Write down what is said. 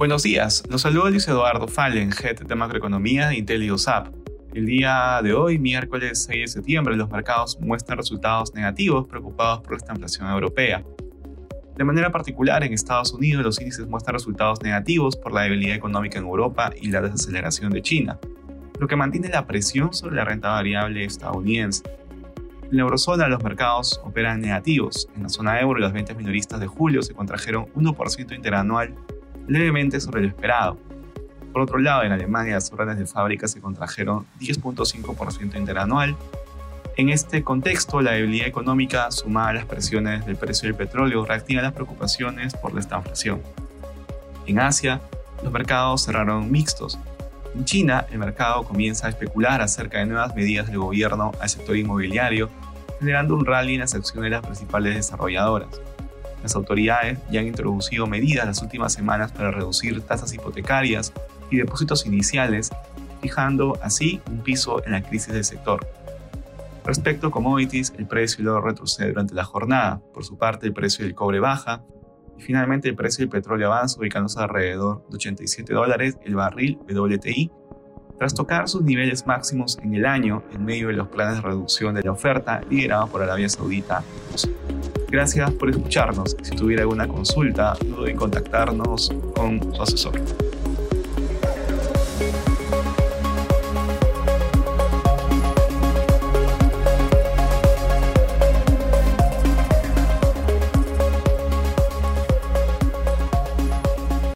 Buenos días, los saludo Luis Eduardo Fallen, Head de Macroeconomía de IntelioSAP. El día de hoy, miércoles 6 de septiembre, los mercados muestran resultados negativos preocupados por esta inflación europea. De manera particular, en Estados Unidos los índices muestran resultados negativos por la debilidad económica en Europa y la desaceleración de China, lo que mantiene la presión sobre la renta variable estadounidense. En la eurozona los mercados operan negativos. En la zona euro las ventas minoristas de julio se contrajeron 1% interanual, levemente sobre lo esperado. Por otro lado, en Alemania las órdenes de fábrica se contrajeron 10.5% interanual. En este contexto, la debilidad económica sumada a las presiones del precio del petróleo reactiva las preocupaciones por la estanflación. En Asia, los mercados cerraron mixtos. En China, el mercado comienza a especular acerca de nuevas medidas del gobierno al sector inmobiliario, generando un rally en las acciones de las principales desarrolladoras. Las autoridades ya han introducido medidas las últimas semanas para reducir tasas hipotecarias y depósitos iniciales, fijando así un piso en la crisis del sector. Respecto a commodities, el precio luego retrocede durante la jornada. Por su parte, el precio del cobre baja y finalmente el precio del petróleo avanza ubicándose alrededor de 87 dólares el barril WTI, tras tocar sus niveles máximos en el año en medio de los planes de reducción de la oferta liderados por Arabia Saudita. Gracias por escucharnos. Si tuviera alguna consulta, no duden en contactarnos con su asesor.